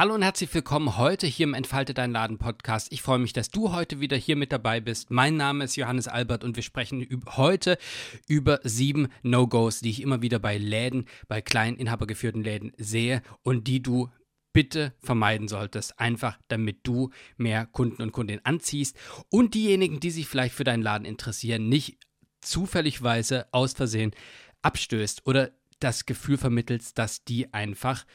Hallo und herzlich willkommen heute hier im Entfalte dein Laden Podcast. Ich freue mich, dass du heute wieder hier mit dabei bist. Mein Name ist Johannes Albert und wir sprechen heute über sieben No-Gos, die ich immer wieder bei Läden, bei kleinen inhabergeführten Läden sehe und die du bitte vermeiden solltest, einfach damit du mehr Kunden und Kundinnen anziehst und diejenigen, die sich vielleicht für deinen Laden interessieren, nicht zufälligweise aus Versehen abstößt oder das Gefühl vermittelst, dass die einfach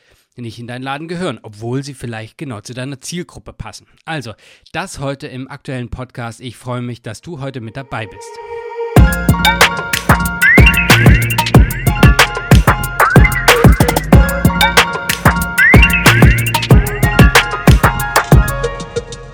nicht in deinen Laden gehören, obwohl sie vielleicht genau zu deiner Zielgruppe passen. Also, das heute im aktuellen Podcast. Ich freue mich, dass du heute mit dabei bist.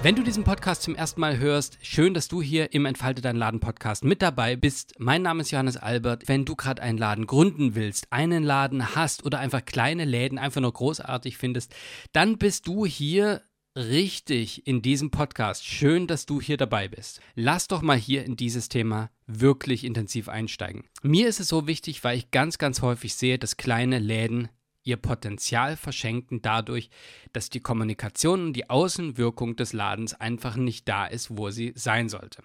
Wenn du diesen Podcast zum ersten Mal hörst, schön, dass du hier im Entfalte dein Laden Podcast mit dabei bist. Mein Name ist Johannes Albert. Wenn du gerade einen Laden gründen willst, einen Laden hast oder einfach kleine Läden einfach nur großartig findest, dann bist du hier richtig in diesem Podcast. Schön, dass du hier dabei bist. Lass doch mal hier in dieses Thema wirklich intensiv einsteigen. Mir ist es so wichtig, weil ich ganz, ganz häufig sehe, dass kleine Läden ihr Potenzial verschenken dadurch, dass die Kommunikation und die Außenwirkung des Ladens einfach nicht da ist, wo sie sein sollte.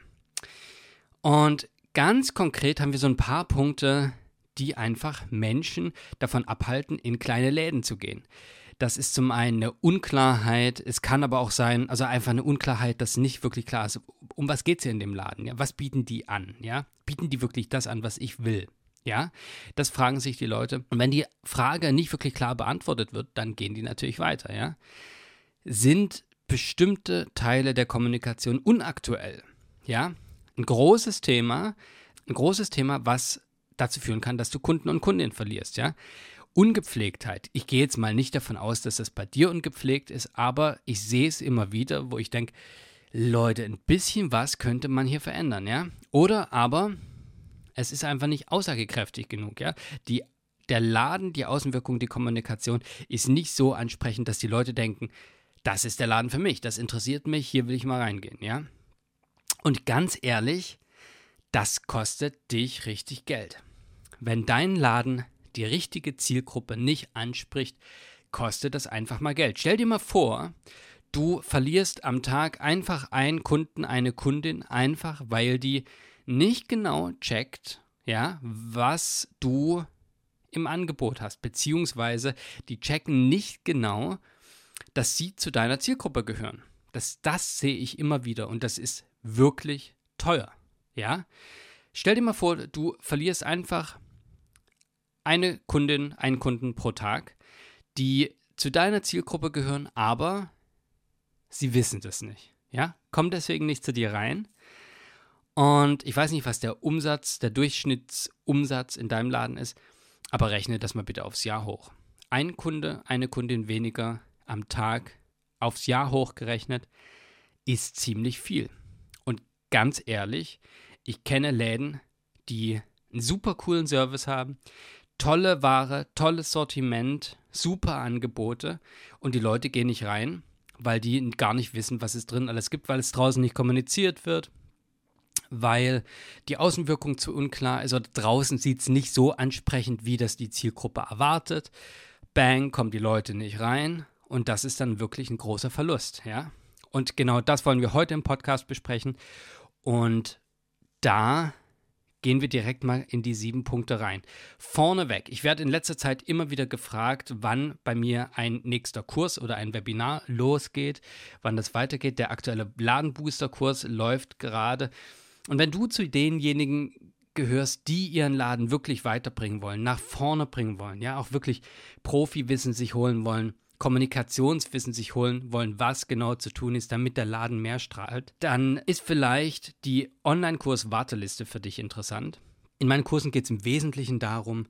Und ganz konkret haben wir so ein paar Punkte, die einfach Menschen davon abhalten, in kleine Läden zu gehen. Das ist zum einen eine Unklarheit, es kann aber auch sein, also einfach eine Unklarheit, dass nicht wirklich klar ist, um was geht es hier in dem Laden, ja? Was bieten die an, ja? Bieten die wirklich das an, was ich will? Ja, das fragen sich die Leute. Und wenn die Frage nicht wirklich klar beantwortet wird, dann gehen die natürlich weiter. Ja, sind bestimmte Teile der Kommunikation unaktuell? Ja, ein großes Thema, ein großes Thema, was dazu führen kann, dass du Kunden und Kundinnen verlierst. Ja, Ungepflegtheit. Ich gehe jetzt mal nicht davon aus, dass das bei dir ungepflegt ist, aber ich sehe es immer wieder, wo ich denke, Leute, ein bisschen was könnte man hier verändern, ja? Oder aber es ist einfach nicht aussagekräftig genug, ja. Die, der Laden, die Außenwirkung, die Kommunikation ist nicht so ansprechend, dass die Leute denken, das ist der Laden für mich, das interessiert mich, hier will ich mal reingehen, ja. Und ganz ehrlich, das kostet dich richtig Geld. Wenn dein Laden die richtige Zielgruppe nicht anspricht, kostet das einfach mal Geld. Stell dir mal vor, du verlierst am Tag einfach einen Kunden, eine Kundin, einfach weil die nicht genau checkt, ja, was du im Angebot hast, beziehungsweise die checken nicht genau, dass sie zu deiner Zielgruppe gehören. Das, das sehe ich immer wieder und das ist wirklich teuer. Ja? Stell dir mal vor, du verlierst einfach eine Kundin, einen Kunden pro Tag, die zu deiner Zielgruppe gehören, aber sie wissen das nicht. Ja? Kommen deswegen nicht zu dir rein und ich weiß nicht, was der Umsatz, der Durchschnittsumsatz in deinem Laden ist, aber rechne das mal bitte aufs Jahr hoch. Ein Kunde, eine Kundin weniger am Tag aufs Jahr hochgerechnet ist ziemlich viel. Und ganz ehrlich, ich kenne Läden, die einen super coolen Service haben, tolle Ware, tolles Sortiment, super Angebote und die Leute gehen nicht rein, weil die gar nicht wissen, was es drin alles gibt, weil es draußen nicht kommuniziert wird, weil die Außenwirkung zu unklar ist oder draußen sieht es nicht so ansprechend, wie das die Zielgruppe erwartet. Bang, kommen die Leute nicht rein und das ist dann wirklich ein großer Verlust, ja. Und genau das wollen wir heute im Podcast besprechen und da gehen wir direkt mal in die sieben Punkte rein. Vorneweg, ich werde in letzter Zeit immer wieder gefragt, wann bei mir ein nächster Kurs oder ein Webinar losgeht, wann das weitergeht. Der aktuelle Ladenbooster-Kurs läuft gerade. Und wenn du zu denjenigen gehörst, die ihren Laden wirklich weiterbringen wollen, nach vorne bringen wollen, ja, auch wirklich Profiwissen sich holen wollen, Kommunikationswissen sich holen wollen, was genau zu tun ist, damit der Laden mehr strahlt, dann ist vielleicht die Online-Kurs-Warteliste für dich interessant. In meinen Kursen geht es im Wesentlichen darum,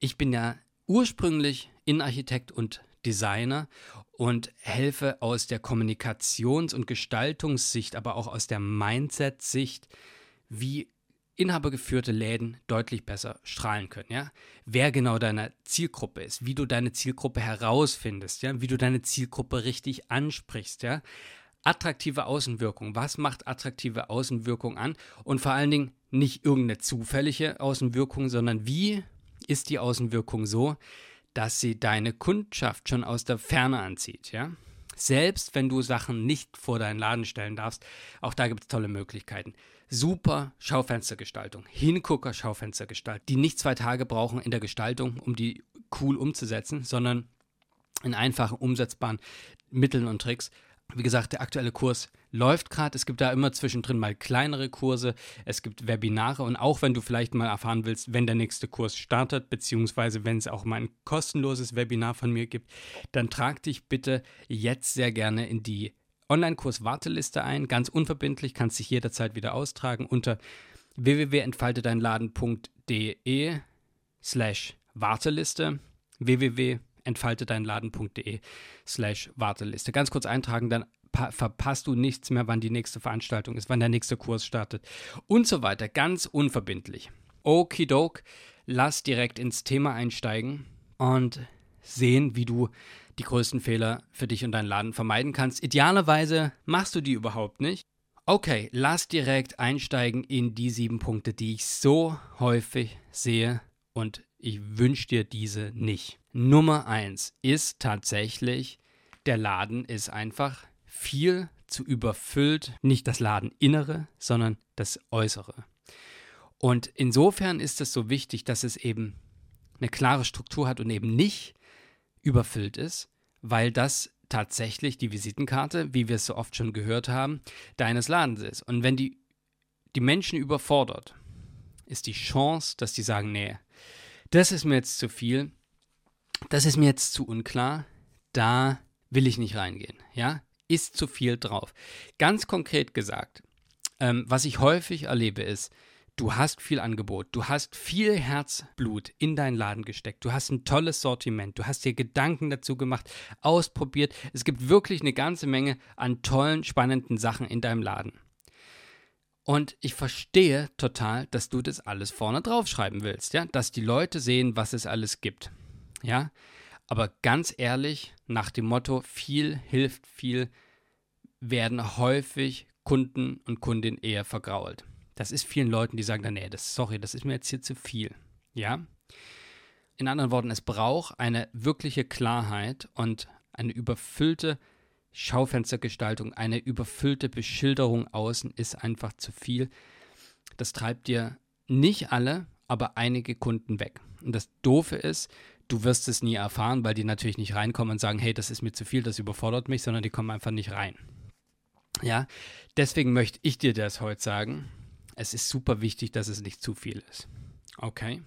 ich bin ja ursprünglich Innenarchitekt und Designer und helfe aus der Kommunikations- und Gestaltungssicht, aber auch aus der Mindset-Sicht wie inhabergeführte Läden deutlich besser strahlen können, ja? Wer genau deine Zielgruppe ist, wie du deine Zielgruppe herausfindest, ja? Wie du deine Zielgruppe richtig ansprichst, ja? Attraktive Außenwirkung. Was macht attraktive Außenwirkung an? Und vor allen Dingen nicht irgendeine zufällige Außenwirkung, sondern wie ist die Außenwirkung so, dass sie deine Kundschaft schon aus der Ferne anzieht, ja? Selbst wenn du Sachen nicht vor deinen Laden stellen darfst, auch da gibt es tolle Möglichkeiten. Super Schaufenstergestaltung, Hingucker Schaufenstergestaltung, die nicht zwei Tage brauchen in der Gestaltung, um die cool umzusetzen, sondern in einfachen, umsetzbaren Mitteln und Tricks. Wie gesagt, der aktuelle Kurs läuft gerade. Es gibt da immer zwischendrin mal kleinere Kurse. Es gibt Webinare. Und auch wenn du vielleicht mal erfahren willst, wenn der nächste Kurs startet, beziehungsweise wenn es auch mal ein kostenloses Webinar von mir gibt, dann trag dich bitte jetzt sehr gerne in die Online-Kurs-Warteliste ein. Ganz unverbindlich, kannst dich jederzeit wieder austragen unter www.entfaltedeinladen.de slash Warteliste www entfaltedeinladen.de slash Warteliste. Ganz kurz eintragen, dann verpasst du nichts mehr, wann die nächste Veranstaltung ist, wann der nächste Kurs startet und so weiter. Ganz unverbindlich. Okidok, lass direkt ins Thema einsteigen und sehen, wie du die größten Fehler für dich und deinen Laden vermeiden kannst. Idealerweise machst du die überhaupt nicht. Okay, lass direkt einsteigen in die sieben Punkte, die ich so häufig sehe und ich wünsche dir diese nicht. Nummer eins ist tatsächlich, der Laden ist einfach viel zu überfüllt. Nicht das Ladeninnere, sondern das Äußere. Und insofern ist es so wichtig, dass es eben eine klare Struktur hat und eben nicht überfüllt ist, weil das tatsächlich die Visitenkarte, wie wir es so oft schon gehört haben, deines Ladens ist. Und wenn die, die Menschen überfordert, ist die Chance, dass die sagen, nee, das ist mir jetzt zu viel, das ist mir jetzt zu unklar, da will ich nicht reingehen, ja, ist zu viel drauf. Ganz konkret gesagt, ähm, was ich häufig erlebe ist, du hast viel Angebot, du hast viel Herzblut in deinen Laden gesteckt, du hast ein tolles Sortiment, du hast dir Gedanken dazu gemacht, ausprobiert. Es gibt wirklich eine ganze Menge an tollen, spannenden Sachen in deinem Laden. Und ich verstehe total, dass du das alles vorne draufschreiben willst, ja, dass die Leute sehen, was es alles gibt. Ja, aber ganz ehrlich, nach dem Motto, viel hilft viel, werden häufig Kunden und Kundinnen eher vergrault. Das ist vielen Leuten, die sagen dann, nee, das, sorry, das ist mir jetzt hier zu viel. Ja? In anderen Worten, es braucht eine wirkliche Klarheit und eine überfüllte Schaufenstergestaltung, eine überfüllte Beschilderung außen ist einfach zu viel. Das treibt dir nicht alle, aber einige Kunden weg. Und das Doofe ist, du wirst es nie erfahren, weil die natürlich nicht reinkommen und sagen, hey, das ist mir zu viel, das überfordert mich, sondern die kommen einfach nicht rein. Ja, deswegen möchte ich dir das heute sagen. Es ist super wichtig, dass es nicht zu viel ist. Okay?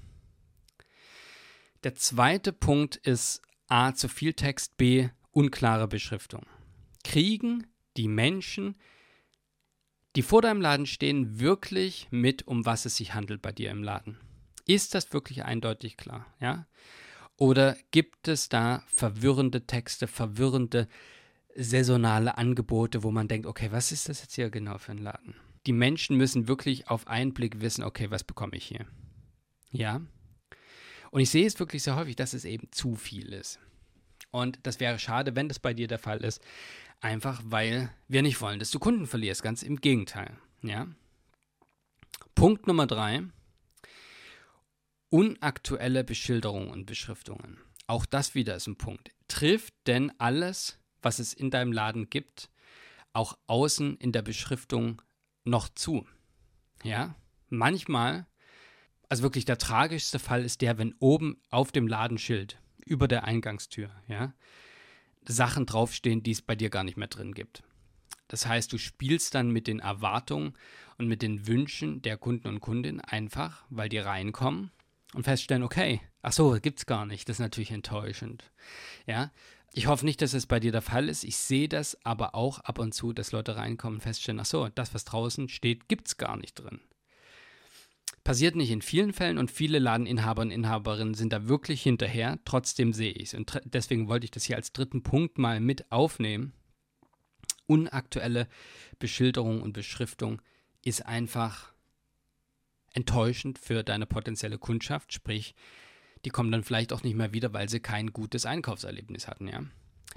Der zweite Punkt ist A, zu viel Text, B, unklare Beschriftung kriegen die Menschen, die vor deinem Laden stehen, wirklich mit, um was es sich handelt bei dir im Laden? Ist das wirklich eindeutig klar? Ja? Oder gibt es da verwirrende Texte, verwirrende saisonale Angebote, wo man denkt, okay, was ist das jetzt hier genau für ein Laden? Die Menschen müssen wirklich auf einen Blick wissen, okay, was bekomme ich hier? Ja? Und ich sehe es wirklich sehr häufig, dass es eben zu viel ist. Und das wäre schade, wenn das bei dir der Fall ist. Einfach weil wir nicht wollen, dass du Kunden verlierst. Ganz im Gegenteil. Ja? Punkt Nummer drei. Unaktuelle Beschilderungen und Beschriftungen. Auch das wieder ist ein Punkt. Trifft denn alles, was es in deinem Laden gibt, auch außen in der Beschriftung noch zu? Ja, manchmal, also wirklich der tragischste Fall ist der, wenn oben auf dem Ladenschild über der Eingangstür, ja, Sachen draufstehen, die es bei dir gar nicht mehr drin gibt. Das heißt, du spielst dann mit den Erwartungen und mit den Wünschen der Kunden und Kundinnen einfach, weil die reinkommen und feststellen, okay, ach so, gibt's gar nicht. Das ist natürlich enttäuschend. Ja, ich hoffe nicht, dass es bei dir der Fall ist. Ich sehe das aber auch ab und zu, dass Leute reinkommen und feststellen, ach so, das, was draußen steht, gibt's gar nicht drin. Passiert nicht in vielen Fällen und viele Ladeninhaber und Inhaberinnen sind da wirklich hinterher. Trotzdem sehe ich es. Und deswegen wollte ich das hier als dritten Punkt mal mit aufnehmen. Unaktuelle Beschilderung und Beschriftung ist einfach enttäuschend für deine potenzielle Kundschaft. Sprich, die kommen dann vielleicht auch nicht mehr wieder, weil sie kein gutes Einkaufserlebnis hatten. Ja?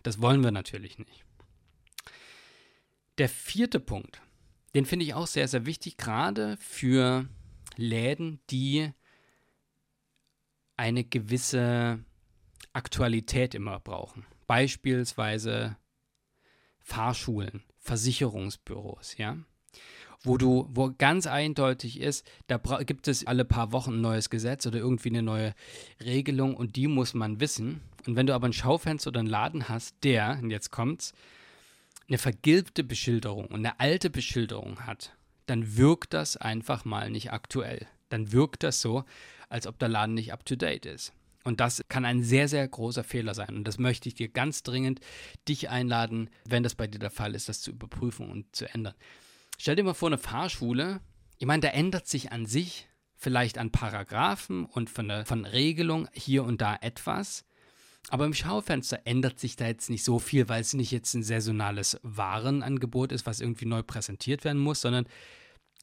Das wollen wir natürlich nicht. Der vierte Punkt, den finde ich auch sehr, sehr wichtig, gerade für Läden, die eine gewisse Aktualität immer brauchen. Beispielsweise Fahrschulen, Versicherungsbüros, ja wo du, wo ganz eindeutig ist, da gibt es alle paar Wochen ein neues Gesetz oder irgendwie eine neue Regelung und die muss man wissen. Und wenn du aber ein Schaufenster oder einen Laden hast, der, und jetzt kommt's, eine vergilbte Beschilderung und eine alte Beschilderung hat, dann wirkt das einfach mal nicht aktuell. Dann wirkt das so, als ob der Laden nicht up to date ist. Und das kann ein sehr, sehr großer Fehler sein. Und das möchte ich dir ganz dringend dich einladen, wenn das bei dir der Fall ist, das zu überprüfen und zu ändern. Stell dir mal vor, eine Fahrschule, ich meine, da ändert sich an sich vielleicht an Paragraphen und von der von Regelung hier und da etwas. Aber im Schaufenster ändert sich da jetzt nicht so viel, weil es nicht jetzt ein saisonales Warenangebot ist, was irgendwie neu präsentiert werden muss, sondern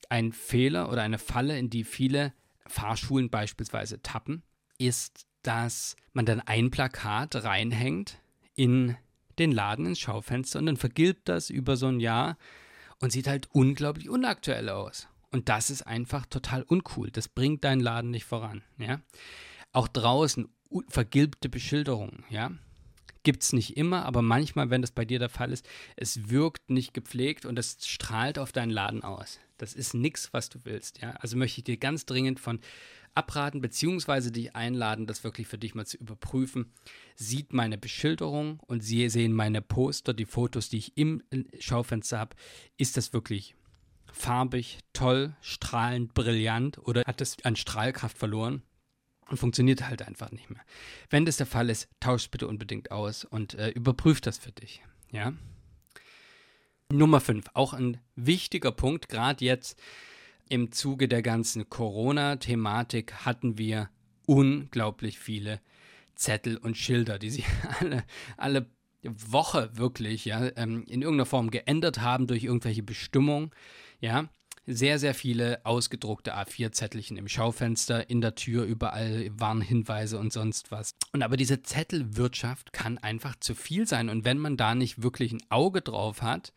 ein Fehler oder eine Falle, in die viele Fahrschulen beispielsweise tappen, ist, dass man dann ein Plakat reinhängt in den Laden ins Schaufenster und dann vergilbt das über so ein Jahr und sieht halt unglaublich unaktuell aus. Und das ist einfach total uncool. Das bringt deinen Laden nicht voran. Ja? Auch draußen vergilbte Beschilderungen, ja. Gibt es nicht immer, aber manchmal, wenn das bei dir der Fall ist, es wirkt nicht gepflegt und es strahlt auf deinen Laden aus. Das ist nichts, was du willst, ja. Also möchte ich dir ganz dringend von abraten, beziehungsweise dich einladen, das wirklich für dich mal zu überprüfen. Sieht meine Beschilderung und sie sehen meine Poster, die Fotos, die ich im Schaufenster habe, ist das wirklich farbig, toll, strahlend, brillant oder hat es an Strahlkraft verloren? und funktioniert halt einfach nicht mehr. Wenn das der Fall ist, tausch bitte unbedingt aus und äh, überprüf das für dich. Ja. Nummer 5, auch ein wichtiger Punkt, gerade jetzt im Zuge der ganzen Corona-Thematik hatten wir unglaublich viele Zettel und Schilder, die sich alle, alle Woche wirklich ja, ähm, in irgendeiner Form geändert haben durch irgendwelche Bestimmungen. Ja, sehr, sehr viele ausgedruckte A4-Zettelchen im Schaufenster, in der Tür, überall Warnhinweise und sonst was. Und aber diese Zettelwirtschaft kann einfach zu viel sein. Und wenn man da nicht wirklich ein Auge drauf hat,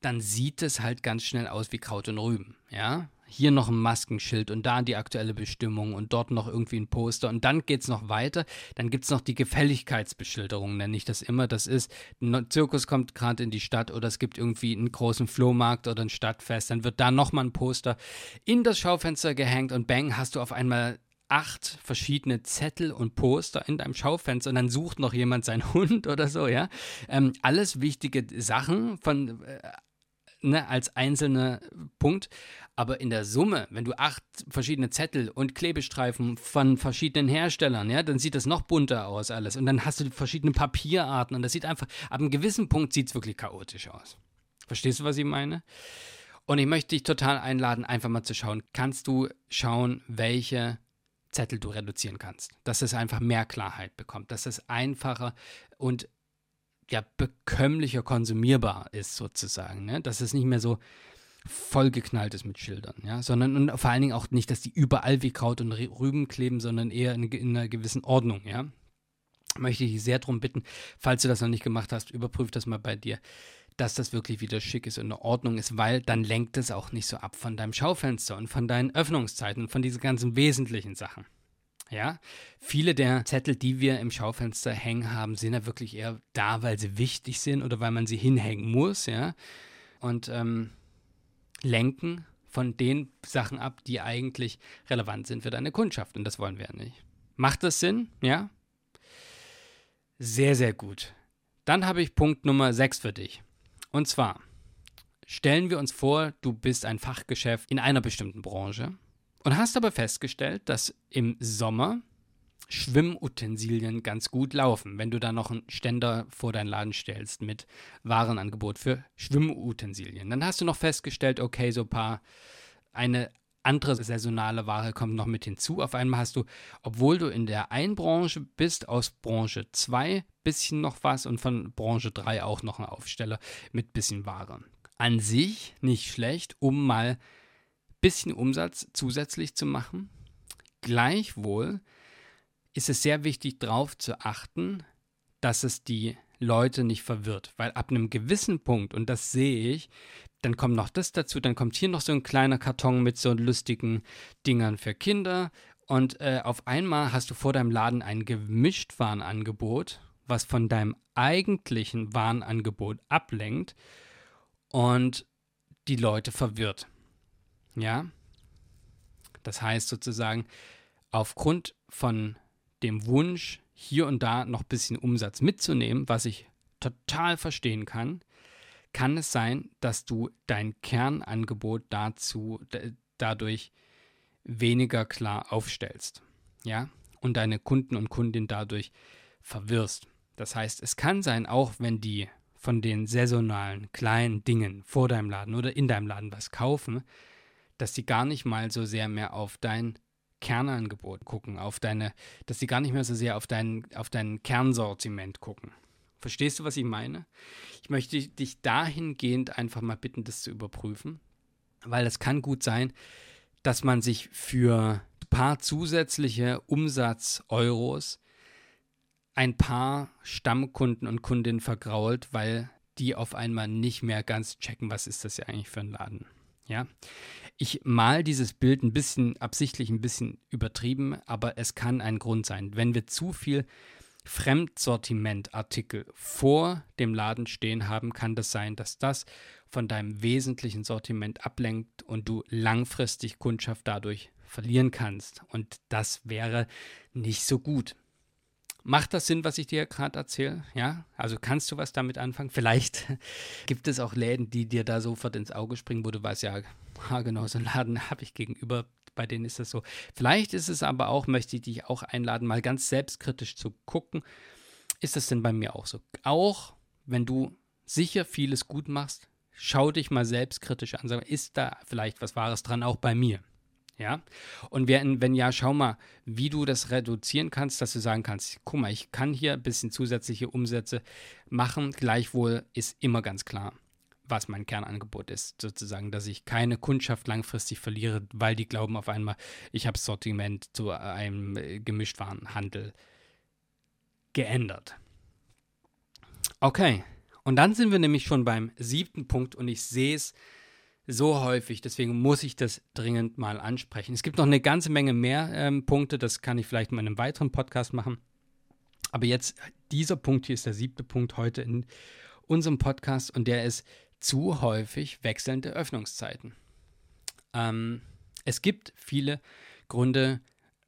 dann sieht es halt ganz schnell aus wie Kraut und Rüben. Ja, hier noch ein Maskenschild und da die aktuelle Bestimmung und dort noch irgendwie ein Poster und dann geht es noch weiter. Dann gibt es noch die Gefälligkeitsbeschilderung, nenne ich das immer. Das ist, ein Zirkus kommt gerade in die Stadt oder es gibt irgendwie einen großen Flohmarkt oder ein Stadtfest. Dann wird da nochmal ein Poster in das Schaufenster gehängt und bang, hast du auf einmal acht verschiedene Zettel und Poster in deinem Schaufenster und dann sucht noch jemand seinen Hund oder so, ja. Ähm, alles wichtige Sachen von äh, ne, als einzelner Punkt. Aber in der Summe, wenn du acht verschiedene Zettel und Klebestreifen von verschiedenen Herstellern, ja, dann sieht das noch bunter aus alles. Und dann hast du verschiedene Papierarten und das sieht einfach, ab einem gewissen Punkt sieht es wirklich chaotisch aus. Verstehst du, was ich meine? Und ich möchte dich total einladen, einfach mal zu schauen. Kannst du schauen, welche Zettel du reduzieren kannst? Dass es einfach mehr Klarheit bekommt, dass es einfacher und ja, bekömmlicher konsumierbar ist, sozusagen. Ne? Dass es nicht mehr so vollgeknallt ist mit Schildern, ja, sondern und vor allen Dingen auch nicht, dass die überall wie Kraut und Rüben kleben, sondern eher in, in einer gewissen Ordnung, ja. Möchte ich sehr darum bitten, falls du das noch nicht gemacht hast, überprüf das mal bei dir, dass das wirklich wieder schick ist und in Ordnung ist, weil dann lenkt es auch nicht so ab von deinem Schaufenster und von deinen Öffnungszeiten und von diesen ganzen wesentlichen Sachen. Ja, viele der Zettel, die wir im Schaufenster hängen haben, sind ja wirklich eher da, weil sie wichtig sind oder weil man sie hinhängen muss, ja. Und ähm, lenken von den Sachen ab, die eigentlich relevant sind für deine Kundschaft. Und das wollen wir ja nicht. Macht das Sinn? Ja? Sehr, sehr gut. Dann habe ich Punkt Nummer 6 für dich. Und zwar stellen wir uns vor, du bist ein Fachgeschäft in einer bestimmten Branche und hast aber festgestellt, dass im Sommer Schwimmutensilien ganz gut laufen, wenn du da noch einen Ständer vor deinen Laden stellst mit Warenangebot für Schwimmutensilien. Dann hast du noch festgestellt, okay, so ein paar, eine andere saisonale Ware kommt noch mit hinzu. Auf einmal hast du, obwohl du in der einen Branche bist, aus Branche 2 bisschen noch was und von Branche 3 auch noch einen Aufsteller mit bisschen Ware. An sich nicht schlecht, um mal bisschen Umsatz zusätzlich zu machen. Gleichwohl ist es sehr wichtig, darauf zu achten, dass es die Leute nicht verwirrt. Weil ab einem gewissen Punkt, und das sehe ich, dann kommt noch das dazu, dann kommt hier noch so ein kleiner Karton mit so lustigen Dingern für Kinder. Und äh, auf einmal hast du vor deinem Laden ein Gemischtwarenangebot, was von deinem eigentlichen Warenangebot ablenkt und die Leute verwirrt. Ja? Das heißt sozusagen, aufgrund von dem Wunsch, hier und da noch ein bisschen Umsatz mitzunehmen, was ich total verstehen kann, kann es sein, dass du dein Kernangebot dazu dadurch weniger klar aufstellst. Ja? Und deine Kunden und Kundinnen dadurch verwirrst. Das heißt, es kann sein, auch wenn die von den saisonalen kleinen Dingen vor deinem Laden oder in deinem Laden was kaufen, dass sie gar nicht mal so sehr mehr auf dein Kernangebot gucken, auf deine, dass sie gar nicht mehr so sehr auf dein, auf dein Kernsortiment gucken. Verstehst du, was ich meine? Ich möchte dich dahingehend einfach mal bitten, das zu überprüfen, weil es kann gut sein, dass man sich für ein paar zusätzliche Umsatz-Euros ein paar Stammkunden und Kundinnen vergrault, weil die auf einmal nicht mehr ganz checken, was ist das ja eigentlich für ein Laden. Ja, ich mal dieses Bild ein bisschen absichtlich ein bisschen übertrieben, aber es kann ein Grund sein. Wenn wir zu viel Fremdsortimentartikel vor dem Laden stehen haben, kann das sein, dass das von deinem wesentlichen Sortiment ablenkt und du langfristig Kundschaft dadurch verlieren kannst. Und das wäre nicht so gut. Macht das Sinn, was ich dir gerade erzähle? Ja, also kannst du was damit anfangen? Vielleicht gibt es auch Läden, die dir da sofort ins Auge springen, wo du weißt, ja, genau, so einen Laden habe ich gegenüber, bei denen ist das so. Vielleicht ist es aber auch, möchte ich dich auch einladen, mal ganz selbstkritisch zu gucken, ist das denn bei mir auch so? Auch wenn du sicher vieles gut machst, schau dich mal selbstkritisch an, sag, ist da vielleicht was Wahres dran, auch bei mir? Ja. Und wenn, wenn ja, schau mal, wie du das reduzieren kannst, dass du sagen kannst, guck mal, ich kann hier ein bisschen zusätzliche Umsätze machen. Gleichwohl ist immer ganz klar, was mein Kernangebot ist, sozusagen, dass ich keine Kundschaft langfristig verliere, weil die glauben auf einmal, ich habe Sortiment zu einem Gemischtwarenhandel geändert. Okay, und dann sind wir nämlich schon beim siebten Punkt und ich sehe es so häufig, deswegen muss ich das dringend mal ansprechen. Es gibt noch eine ganze Menge mehr ähm, Punkte, das kann ich vielleicht mal in einem weiteren Podcast machen. Aber jetzt, dieser Punkt hier ist der siebte Punkt heute in unserem Podcast und der ist zu häufig wechselnde Öffnungszeiten. Ähm, es gibt viele Gründe,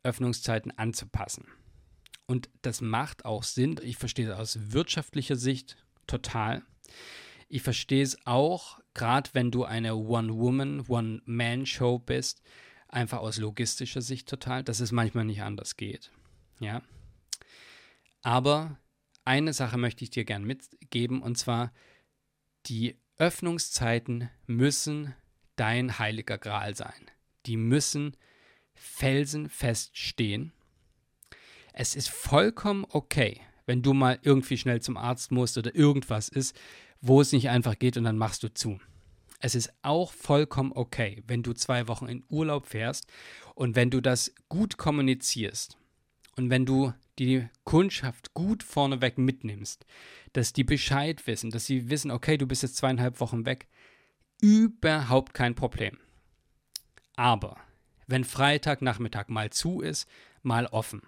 Öffnungszeiten anzupassen. Und das macht auch Sinn. Ich verstehe das aus wirtschaftlicher Sicht total. Ich verstehe es auch, gerade wenn du eine One-Woman, One-Man-Show bist, einfach aus logistischer Sicht total, dass es manchmal nicht anders geht. Ja. Aber eine Sache möchte ich dir gern mitgeben und zwar die Öffnungszeiten müssen dein heiliger Gral sein. Die müssen felsenfest stehen. Es ist vollkommen okay, wenn du mal irgendwie schnell zum Arzt musst oder irgendwas ist, wo es nicht einfach geht und dann machst du zu. Es ist auch vollkommen okay, wenn du zwei Wochen in Urlaub fährst und wenn du das gut kommunizierst und wenn du die Kundschaft gut vorneweg mitnimmst, dass die Bescheid wissen, dass sie wissen, okay, du bist jetzt zweieinhalb Wochen weg, überhaupt kein Problem. Aber wenn Freitagnachmittag mal zu ist, mal offen,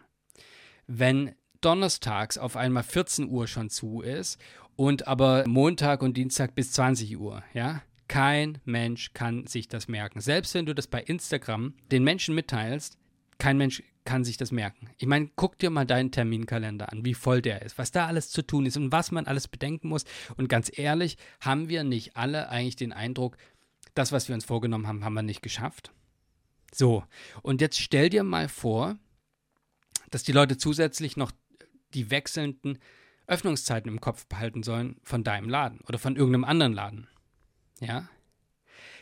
wenn donnerstags auf einmal 14 Uhr schon zu ist und aber Montag und Dienstag bis 20 Uhr, ja? Kein Mensch kann sich das merken. Selbst wenn du das bei Instagram den Menschen mitteilst, kein Mensch kann sich das merken. Ich meine, guck dir mal deinen Terminkalender an, wie voll der ist, was da alles zu tun ist und was man alles bedenken muss. Und ganz ehrlich, haben wir nicht alle eigentlich den Eindruck, das, was wir uns vorgenommen haben, haben wir nicht geschafft? So, und jetzt stell dir mal vor, dass die Leute zusätzlich noch die wechselnden Öffnungszeiten im Kopf behalten sollen von deinem Laden oder von irgendeinem anderen Laden. Ja?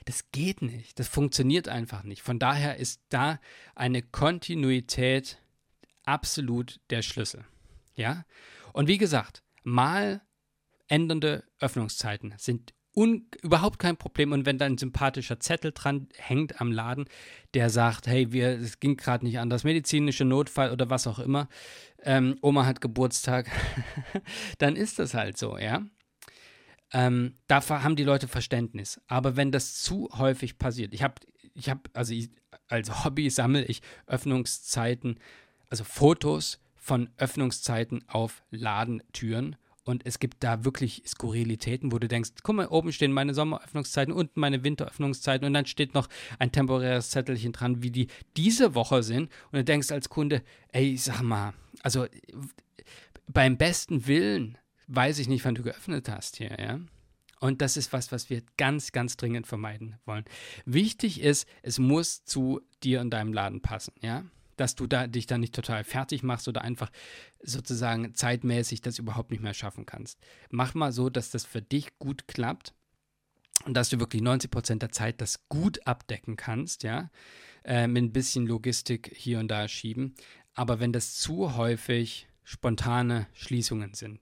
Das geht nicht. Das funktioniert einfach nicht. Von daher ist da eine Kontinuität absolut der Schlüssel. Ja? Und wie gesagt, mal ändernde Öffnungszeiten sind überhaupt kein Problem. Und wenn da ein sympathischer Zettel dran hängt am Laden, der sagt, hey, wir, es ging gerade nicht anders, medizinischer Notfall oder was auch immer, ähm, Oma hat Geburtstag, dann ist das halt so, ja. Ähm, dafür haben die Leute Verständnis. Aber wenn das zu häufig passiert, ich habe, ich habe, also ich, als Hobby sammle ich Öffnungszeiten, also Fotos von Öffnungszeiten auf Ladentüren. Und es gibt da wirklich Skurrilitäten, wo du denkst, guck mal, oben stehen meine Sommeröffnungszeiten, unten meine Winteröffnungszeiten und dann steht noch ein temporäres Zettelchen dran, wie die diese Woche sind. Und du denkst als Kunde, ey, sag mal, also beim besten Willen weiß ich nicht, wann du geöffnet hast hier, ja. Und das ist was, was wir ganz, ganz dringend vermeiden wollen. Wichtig ist, es muss zu dir und deinem Laden passen, ja dass du da, dich da nicht total fertig machst oder einfach sozusagen zeitmäßig das überhaupt nicht mehr schaffen kannst. Mach mal so, dass das für dich gut klappt und dass du wirklich 90 Prozent der Zeit das gut abdecken kannst, ja, äh, mit ein bisschen Logistik hier und da schieben. Aber wenn das zu häufig spontane Schließungen sind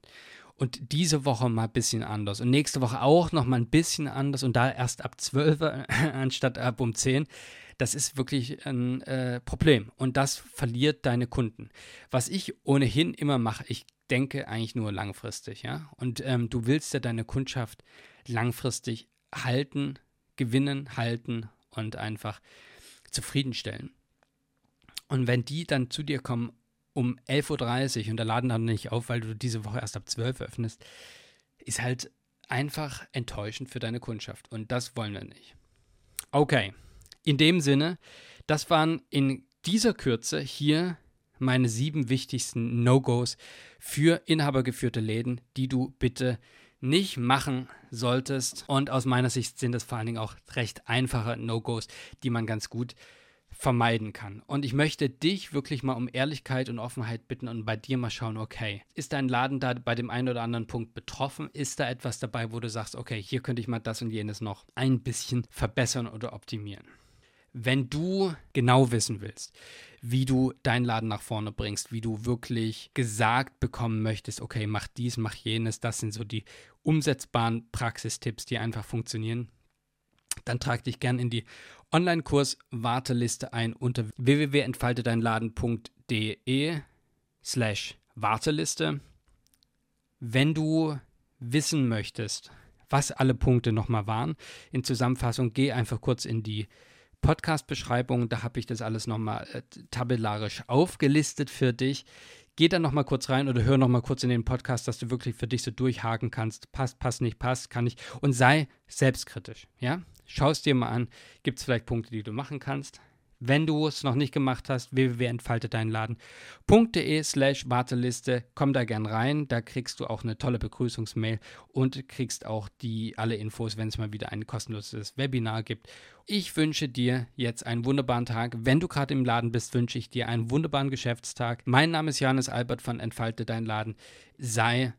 und diese Woche mal ein bisschen anders und nächste Woche auch noch mal ein bisschen anders und da erst ab 12 anstatt ab um 10, das ist wirklich ein äh, Problem und das verliert deine Kunden. Was ich ohnehin immer mache, ich denke eigentlich nur langfristig, ja. Und ähm, du willst ja deine Kundschaft langfristig halten, gewinnen, halten und einfach zufriedenstellen. Und wenn die dann zu dir kommen um 11.30 Uhr und der Laden dann nicht auf, weil du diese Woche erst ab 12 Uhr öffnest, ist halt einfach enttäuschend für deine Kundschaft. Und das wollen wir nicht. Okay, in dem Sinne, das waren in dieser Kürze hier meine sieben wichtigsten No-Gos für inhabergeführte Läden, die du bitte nicht machen solltest. Und aus meiner Sicht sind das vor allen Dingen auch recht einfache No-Gos, die man ganz gut vermeiden kann. Und ich möchte dich wirklich mal um Ehrlichkeit und Offenheit bitten und bei dir mal schauen, okay, ist dein Laden da bei dem einen oder anderen Punkt betroffen? Ist da etwas dabei, wo du sagst, okay, hier könnte ich mal das und jenes noch ein bisschen verbessern oder optimieren? Wenn du genau wissen willst, wie du deinen Laden nach vorne bringst, wie du wirklich gesagt bekommen möchtest, okay, mach dies, mach jenes, das sind so die umsetzbaren Praxistipps, die einfach funktionieren, dann trag dich gern in die Online-Kurs-Warteliste ein unter www.entfaltedeinladen.de slash Warteliste. Wenn du wissen möchtest, was alle Punkte nochmal waren, in Zusammenfassung, geh einfach kurz in die Podcast-Beschreibung, da habe ich das alles nochmal äh, tabellarisch aufgelistet für dich. Geh dann nochmal kurz rein oder hör nochmal kurz in den Podcast, dass du wirklich für dich so durchhaken kannst. Passt, passt nicht, passt, kann ich. Und sei selbstkritisch, ja? Schau es dir mal an. Gibt es vielleicht Punkte, die du machen kannst? Wenn du es noch nicht gemacht hast, www.entfaltedeinladen.de slash Warteliste, komm da gern rein, da kriegst du auch eine tolle Begrüßungsmail und kriegst auch die alle Infos, wenn es mal wieder ein kostenloses Webinar gibt. Ich wünsche dir jetzt einen wunderbaren Tag. Wenn du gerade im Laden bist, wünsche ich dir einen wunderbaren Geschäftstag. Mein Name ist Johannes Albert von Entfalte Dein Laden. Sei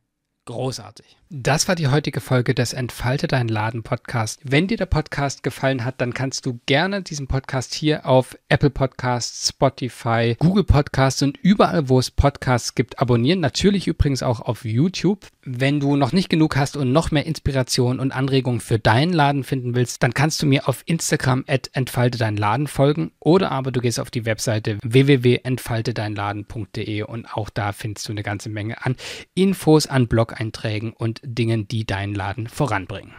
großartig. Das war die heutige Folge des Entfalte dein Laden Podcast. Wenn dir der Podcast gefallen hat, dann kannst du gerne diesen Podcast hier auf Apple Podcasts, Spotify, Google Podcasts und überall, wo es Podcasts gibt, abonnieren. Natürlich übrigens auch auf YouTube. Wenn du noch nicht genug hast und noch mehr Inspiration und Anregungen für deinen Laden finden willst, dann kannst du mir auf Instagram at entfalte dein Laden folgen oder aber du gehst auf die Webseite www.entfaltedeinladen.de und auch da findest du eine ganze Menge an Infos, an Blog-Einträgen und Dingen, die deinen Laden voranbringen.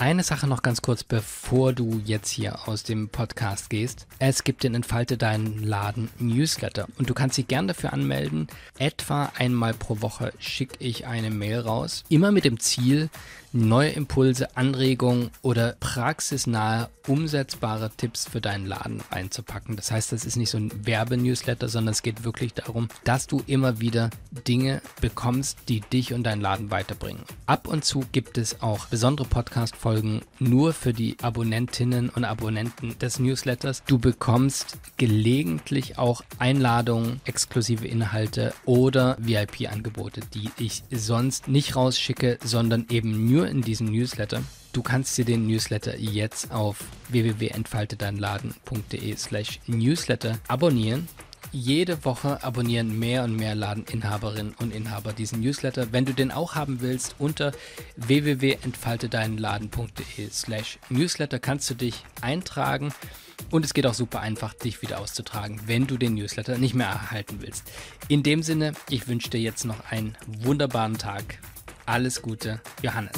Eine Sache noch ganz kurz, bevor du jetzt hier aus dem Podcast gehst. Es gibt den Entfalte deinen Laden Newsletter und du kannst dich gern dafür anmelden. Etwa einmal pro Woche schicke ich eine Mail raus, immer mit dem Ziel, neue Impulse, Anregungen oder praxisnahe, umsetzbare Tipps für deinen Laden einzupacken. Das heißt, das ist nicht so ein Werbenewsletter, sondern es geht wirklich darum, dass du immer wieder Dinge bekommst, die dich und deinen Laden weiterbringen. Ab und zu gibt es auch besondere Podcast-Folgen nur für die Abonnentinnen und Abonnenten des Newsletters. Du bekommst gelegentlich auch Einladungen, exklusive Inhalte oder VIP-Angebote, die ich sonst nicht rausschicke, sondern eben nur nur in diesem Newsletter. Du kannst dir den Newsletter jetzt auf www.entfaltedeinladen.de slash Newsletter abonnieren. Jede Woche abonnieren mehr und mehr Ladeninhaberinnen und Inhaber diesen Newsletter. Wenn du den auch haben willst, unter www.entfaltedeinladen.de slash Newsletter kannst du dich eintragen. Und es geht auch super einfach, dich wieder auszutragen, wenn du den Newsletter nicht mehr erhalten willst. In dem Sinne, ich wünsche dir jetzt noch einen wunderbaren Tag. Alles Gute, Johannes.